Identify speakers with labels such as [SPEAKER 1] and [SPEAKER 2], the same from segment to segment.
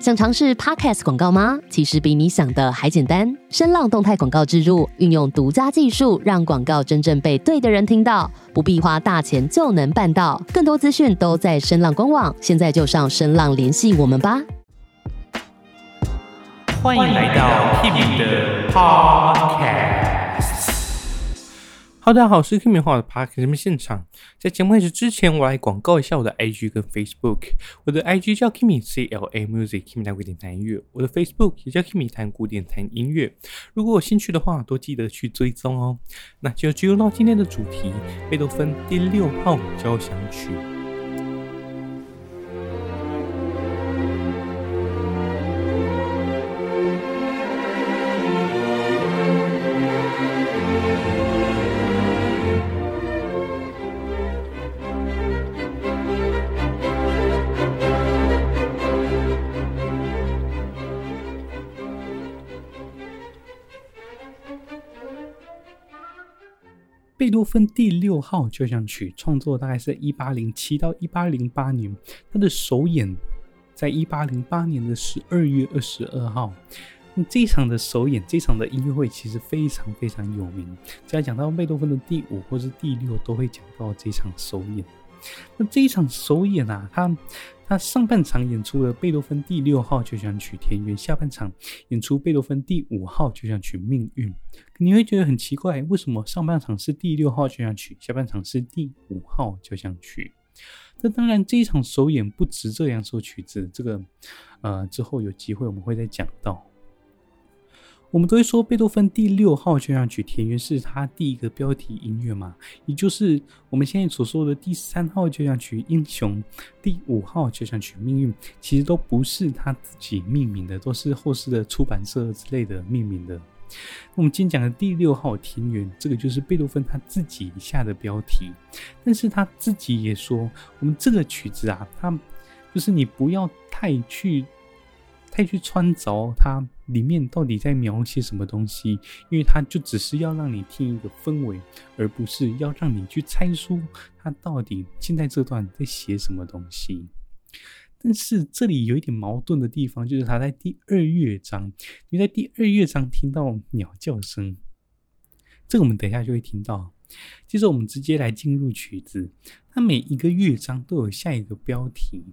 [SPEAKER 1] 想尝试 Podcast 广告吗？其实比你想的还简单。声浪动态广告植入，运用独家技术，让广告真正被对的人听到，不必花大钱就能办到。更多资讯都在声浪官网，现在就上声浪联系我们吧。
[SPEAKER 2] 欢迎来到 Kimi 的 Podcast。大家好，我是 Kimi 画的 Park 节目现场。在节目开始之前，我来广告一下我的 IG 跟 Facebook。我的 IG 叫 Kimi C L A Music，Kimi 谈古典弹音乐。我的 Facebook 也叫 Kimi 谈古典弹音乐。如果有兴趣的话，都记得去追踪哦。那就进入到今天的主题——贝多芬第六号交响曲。贝多芬第六号交响曲创作大概是一八零七到一八零八年，他的首演在一八零八年的十二月二十二号。这一场的首演，这场的音乐会其实非常非常有名。只要讲到贝多芬的第五或是第六，都会讲到这场首演。那这一场首演啊，他他上半场演出了贝多芬第六号交响曲田园，下半场演出贝多芬第五号交响曲命运。你会觉得很奇怪，为什么上半场是第六号交响曲，下半场是第五号交响曲？那当然，这一场首演不止这两首曲子，这个呃之后有机会我们会再讲到。我们都会说贝多芬第六号交响曲田园是他第一个标题音乐嘛，也就是我们现在所说的第三号交响曲英雄、第五号交响曲命运，其实都不是他自己命名的，都是后世的出版社之类的命名的。我们今天讲的第六号田园，这个就是贝多芬他自己下的标题，但是他自己也说，我们这个曲子啊，他就是你不要太去。太去穿着它里面到底在描写什么东西，因为它就只是要让你听一个氛围，而不是要让你去猜出它到底现在这段在写什么东西。但是这里有一点矛盾的地方，就是它在第二乐章，你在第二乐章听到鸟叫声，这个我们等一下就会听到。接着我们直接来进入曲子，它每一个乐章都有下一个标题。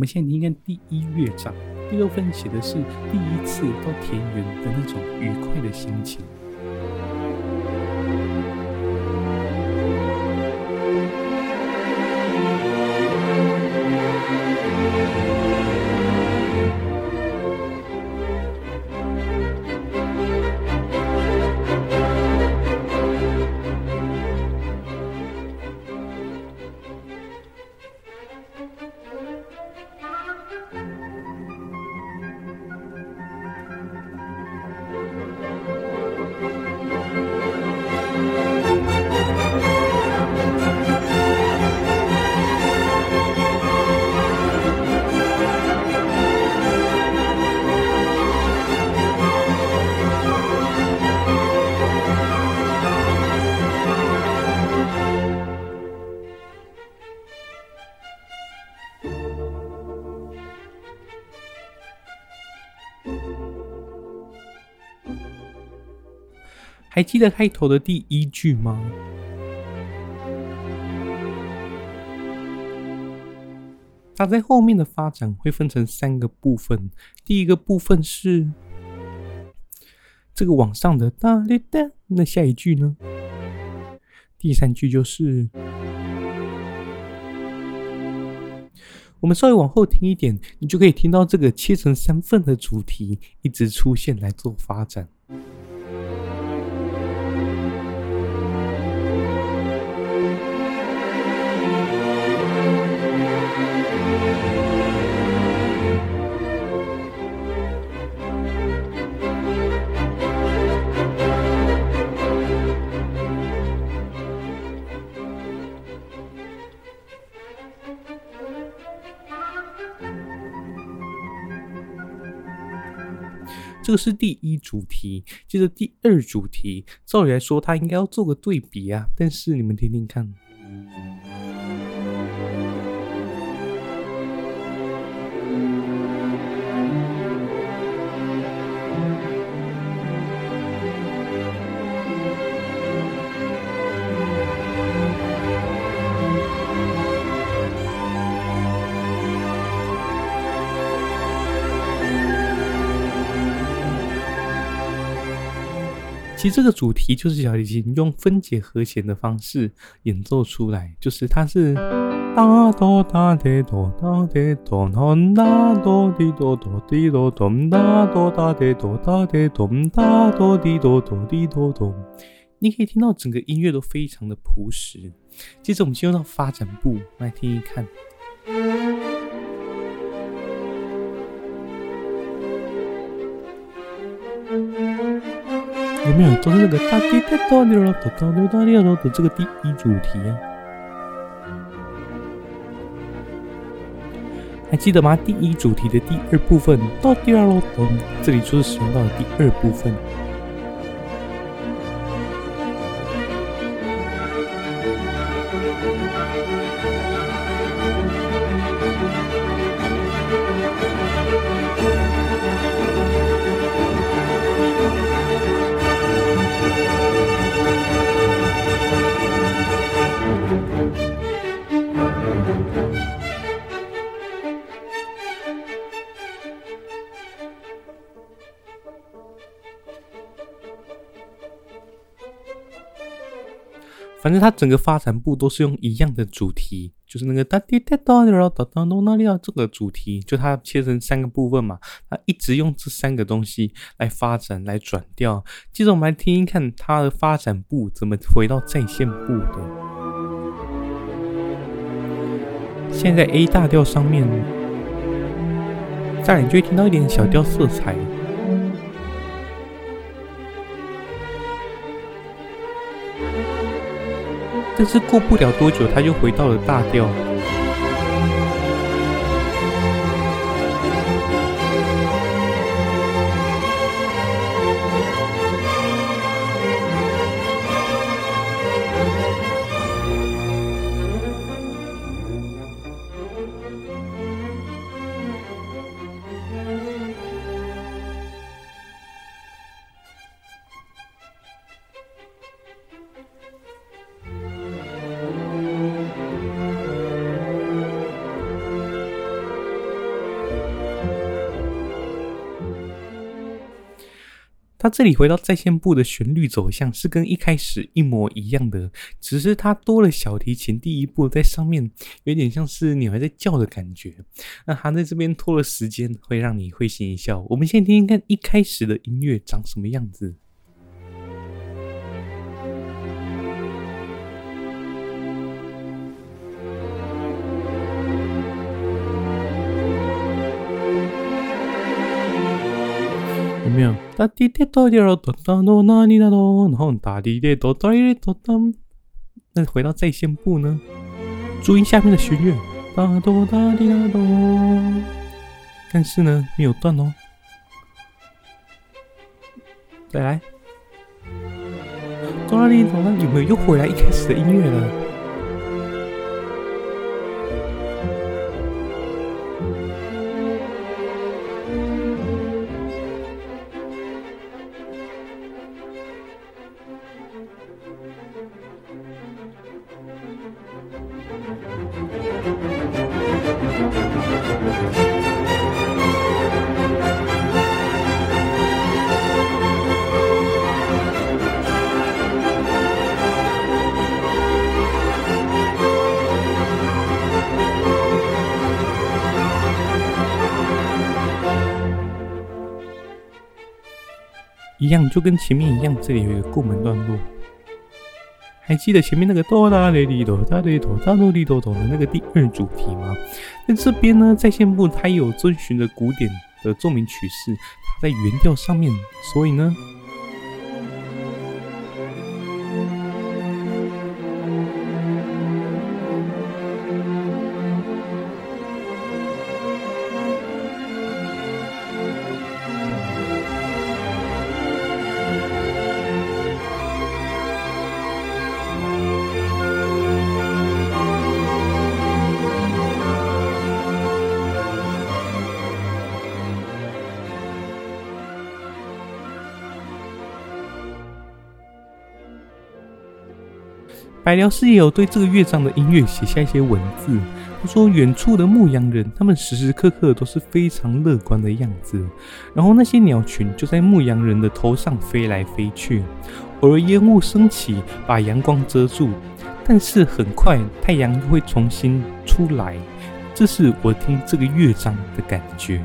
[SPEAKER 2] 我们现在听看第一乐章，第六份写的是第一次到田园的那种愉快的心情。还记得开头的第一句吗？它在后面的发展会分成三个部分。第一个部分是这个往上的哒哩哒，那下一句呢？第三句就是我们稍微往后听一点，你就可以听到这个切成三份的主题一直出现来做发展。这个是第一主题，接着第二主题，照理来说，他应该要做个对比啊，但是你们听听看。其实这个主题就是小提琴用分解和弦的方式演奏出来，就是它是哒哆哒滴哆哒滴哆哒哒哆滴哆哆滴哆哆哒哆哒滴哆哒滴哆哒哆滴哆哆滴哆哆。你可以听到整个音乐都非常的朴实。接着我们进入到发展部，来听一看。有没有都是那个哒滴哒哆哩哒哒哒哒哩哒的这个第一主题啊？还记得吗？第一主题的第二部分哆哩哒哒，这里就是使用到的第二部分。反正它整个发展部都是用一样的主题，就是那个哒滴哒哆哩哒哒哒那里啊，这个主题就它切成三个部分嘛，它一直用这三个东西来发展来转调。接着我们来听听看它的发展部怎么回到再现部的。现在 A 大调上面，再来就会听到一点小调色彩。但是过不了多久，他又回到了大调。它这里回到在线部的旋律走向是跟一开始一模一样的，只是它多了小提琴第一步在上面，有点像是鸟还在叫的感觉。那它在这边拖了时间，会让你会心一笑。我们先听听看一开始的音乐长什么样子。有没有？哒滴滴哆滴哒哒哒哪里哒哒，然后哒滴滴哆哆哩哆哒。那回到再现部呢？注意下面的弦乐，哒哆哒滴哒哆。但是呢，没有断哦。再来，哆啦哩哆啦，有没有又回来一开始的音乐了？一样，就跟前面一样，这里有一个过门段落。还记得前面那个哆啦嘞哩哆啦嘞哆啦哆哩哆哆的那个第二主题吗？那这边呢，在线部它有遵循着古典的奏鸣曲式，它在原调上面，所以呢。白辽师也有对这个乐章的音乐写下一些文字，他说，远处的牧羊人，他们时时刻刻都是非常乐观的样子。然后那些鸟群就在牧羊人的头上飞来飞去，偶尔烟雾升起，把阳光遮住，但是很快太阳又会重新出来。这是我听这个乐章的感觉。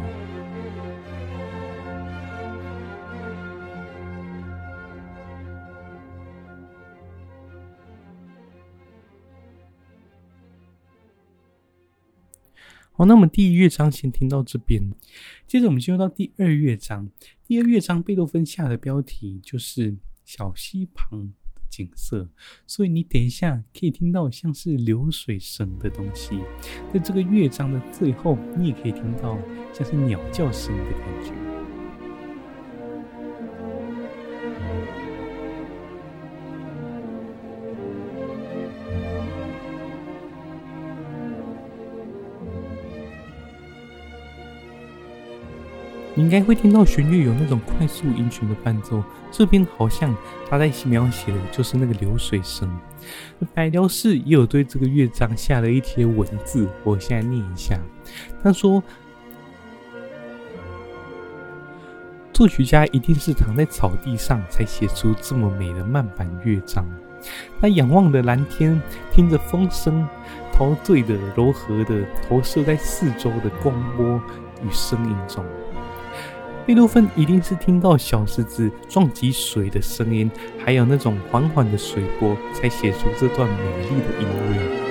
[SPEAKER 2] 好，那么第一乐章先听到这边，接着我们进入到第二乐章。第二乐章贝多芬下的标题就是小溪旁的景色，所以你等一下可以听到像是流水声的东西。在这个乐章的最后，你也可以听到像是鸟叫声的感觉。应该会听到弦乐有那种快速音群的伴奏，这边好像他在描写的就是那个流水声。白辽士也有对这个乐章下了一些文字，我现在念一下。他说，作曲家一定是躺在草地上才写出这么美的慢板乐章。他仰望的蓝天，听着风声，陶醉的、柔和的投射在四周的光波与声音中。贝多芬一定是听到小石子撞击水的声音，还有那种缓缓的水波，才写出这段美丽的音乐。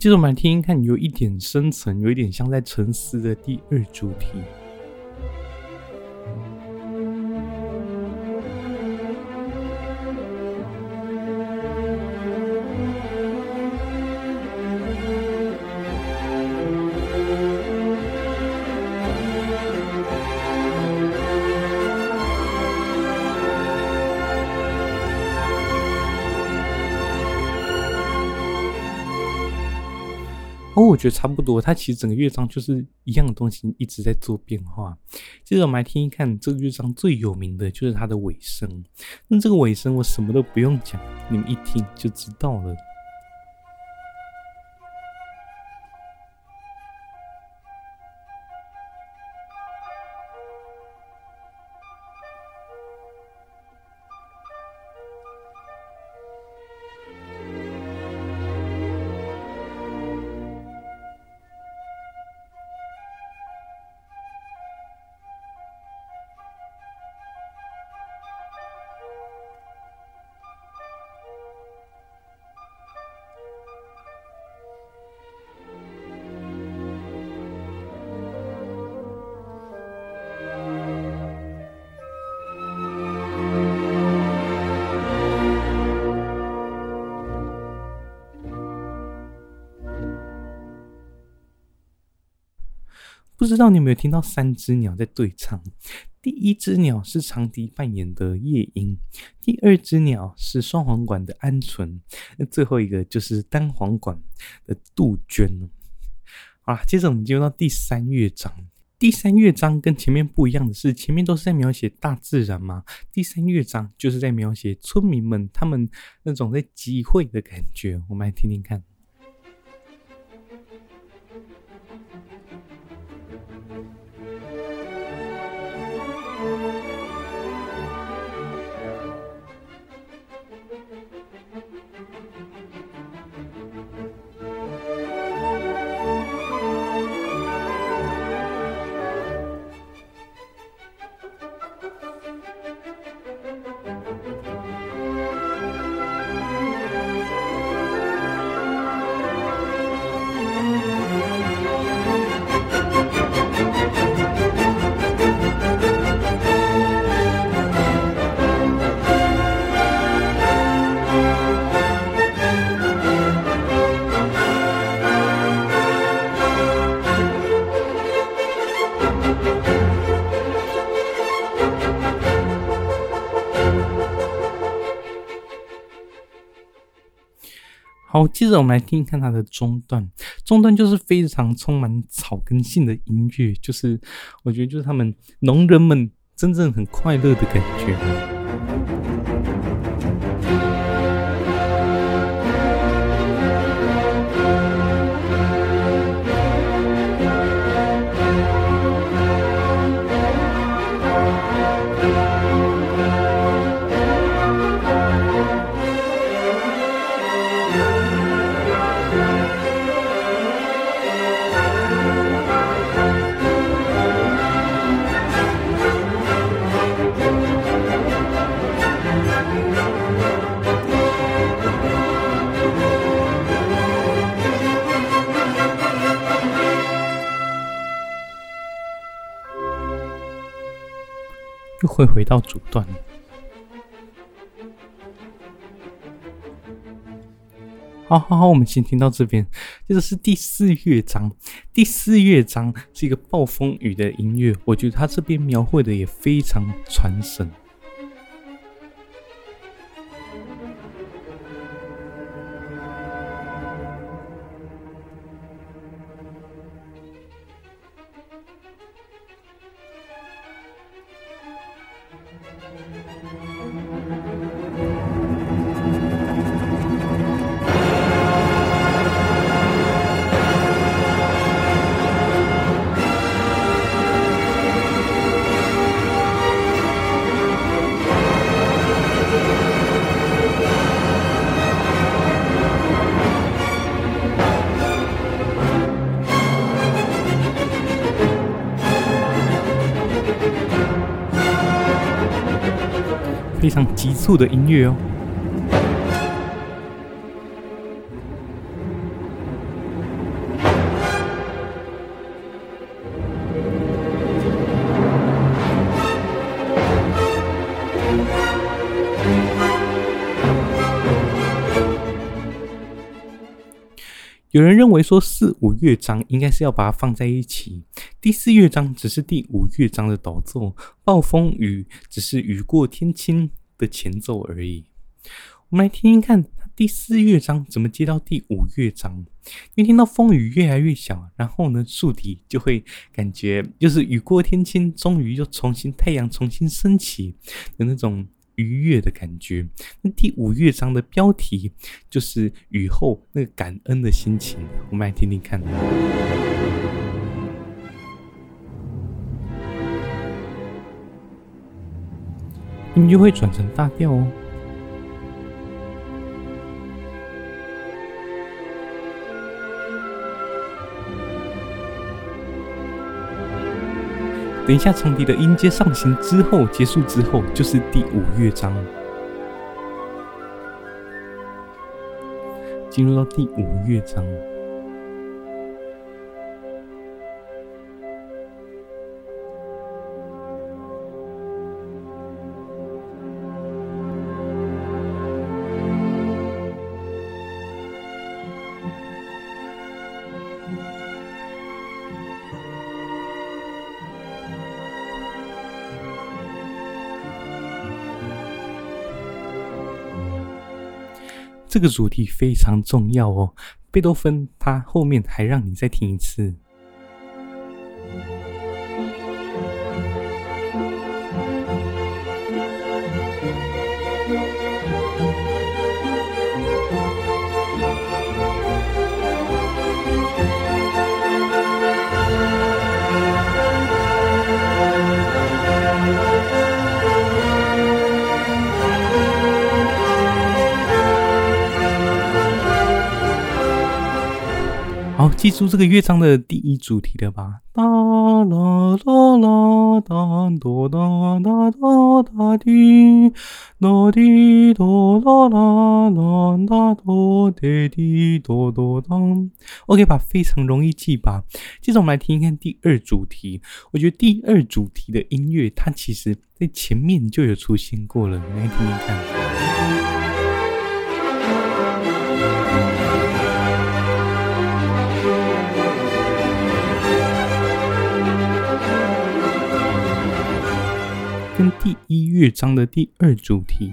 [SPEAKER 2] 接着我们来听听看，有一点深层，有一点像在沉思的第二主题。觉得差不多。它其实整个乐章就是一样的东西，一直在做变化。接着我们来听一看这个乐章最有名的就是它的尾声。那这个尾声我什么都不用讲，你们一听就知道了。不知道你有没有听到三只鸟在对唱？第一只鸟是长笛扮演的夜莺，第二只鸟是双簧管的鹌鹑，那最后一个就是单簧管的杜鹃。好啦，接着我们进入到第三乐章。第三乐章跟前面不一样的是，前面都是在描写大自然嘛，第三乐章就是在描写村民们他们那种在集会的感觉。我们来听听看。好，接着我们来听一看它的中段。中段就是非常充满草根性的音乐，就是我觉得就是他们农人们真正很快乐的感觉。会回到主段。好好好，我们先听到这边。接着是第四乐章，第四乐章是一个暴风雨的音乐，我觉得它这边描绘的也非常传神。非常急促的音乐哦。有人认为说四五乐章应该是要把它放在一起，第四乐章只是第五乐章的导奏，暴风雨只是雨过天晴的前奏而已。我们来听听看，第四乐章怎么接到第五乐章？因为听到风雨越来越小，然后呢，竖笛就会感觉就是雨过天晴，终于又重新太阳重新升起的那种。愉悦的感觉。那第五乐章的标题就是雨后那个感恩的心情，我们来听听看。音乐会转成大调哦。等一下，长笛的音阶上行之后，结束之后就是第五乐章，进入到第五乐章。这个主题非常重要哦，贝多芬他后面还让你再听一次。记住这个乐章的第一主题了吧？哒啦啦啦，哒哆哒哒哒哒滴，哒滴哒啦啦啦，哒哒滴哒哒哒。OK 吧，非常容易记吧？接着我们来听一看第二主题。我觉得第二主题的音乐，它其实在前面就有出现过了，你来听听看。第一乐章的第二主题。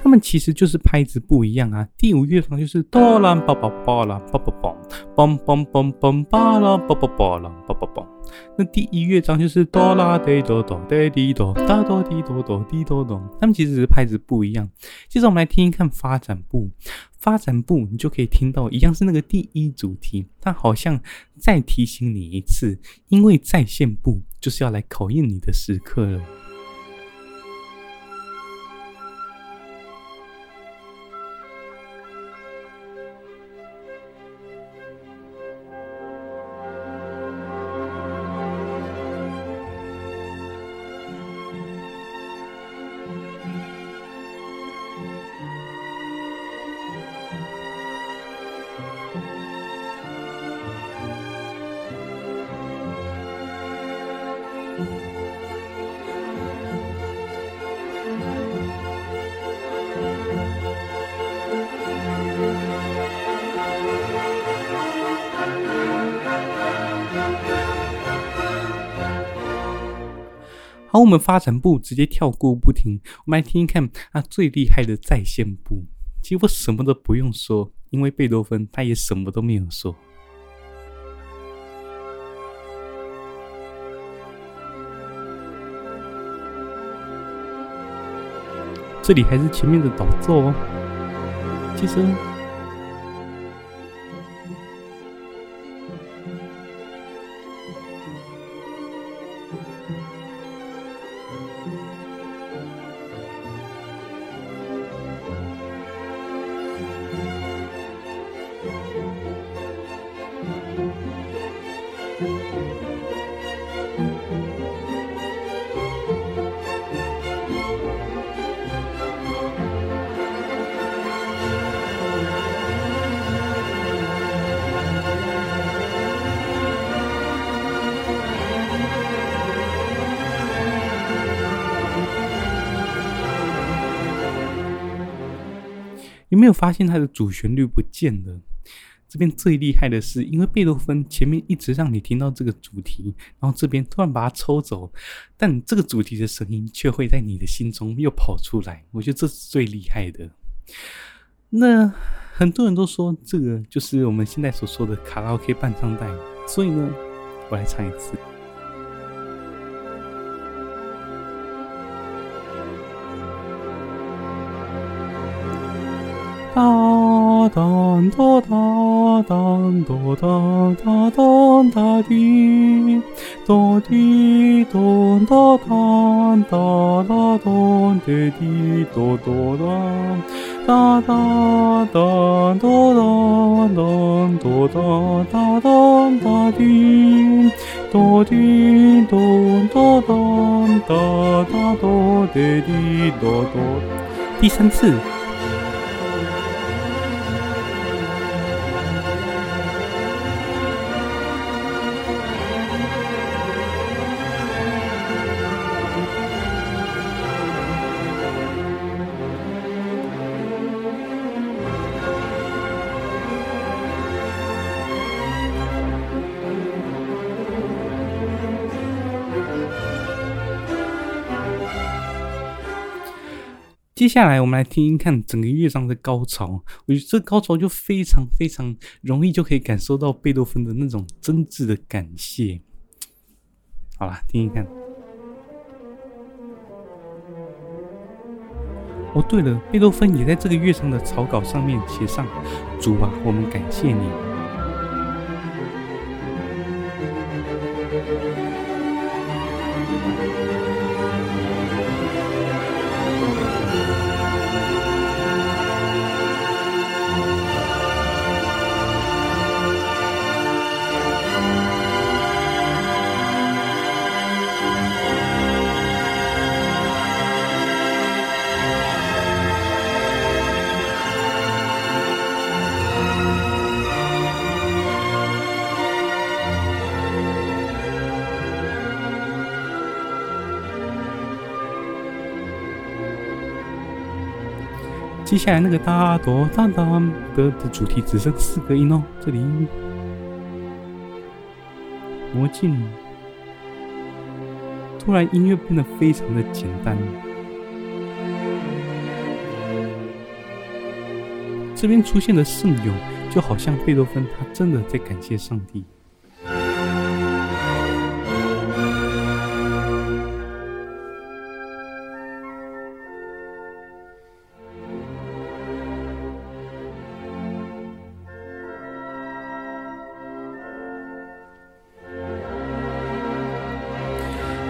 [SPEAKER 2] 他们其实就是拍子不一样啊。第五乐章就是哆啦叭叭叭啦叭叭叭，嘣嘣嘣嘣叭啦叭叭叭啦叭叭叭。那第一乐章就是哆啦哆哆哆哆哆哆哆哆哆哆哆滴哆哆，他们其实是拍子不一样。接着我们来听一看发展部，发展部你就可以听到一样是那个第一主题，它好像再提醒你一次，因为再现部就是要来考验你的时刻了。好，我们发展部直接跳过不停，我们来听一看啊最厉害的再现部。其实我什么都不用说，因为贝多芬他也什么都没有说。这里还是前面的导奏哦，其实。没有发现它的主旋律不见了？这边最厉害的是，因为贝多芬前面一直让你听到这个主题，然后这边突然把它抽走，但这个主题的声音却会在你的心中又跑出来。我觉得这是最厉害的。那很多人都说这个就是我们现在所说的卡拉 OK 伴唱带，所以呢，我来唱一次。哒当哒哒当哒哒哒哒滴，哒滴哒哒哒哒哒哒滴哒哒，哒哒哒哒哒哒哒滴，哒滴哒哒哒哒哒哒滴哒哒。第三次。接下来，我们来听听看整个乐章的高潮。我觉得这高潮就非常非常容易就可以感受到贝多芬的那种真挚的感谢。好了，听听看。哦，对了，贝多芬也在这个乐章的草稿上面写上：“主啊，我们感谢你。”接下来那个哒哆哒哒的的主题只剩四个音哦，这里。魔镜，突然音乐变得非常的简单，这边出现的圣咏，就好像贝多芬他真的在感谢上帝。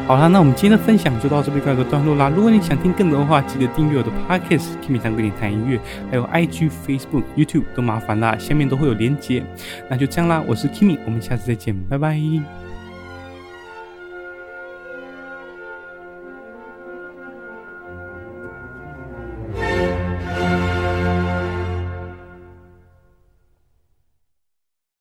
[SPEAKER 2] 好啦，那我们今天的分享就到这边告一个段落啦。如果你想听更多的话，记得订阅我的 Podcast，Kimmy 谈跟你谈音乐，还有 IG、Facebook、YouTube 都麻烦啦，下面都会有连结。那就这样啦，我是 Kimi，我们下次再见，拜拜。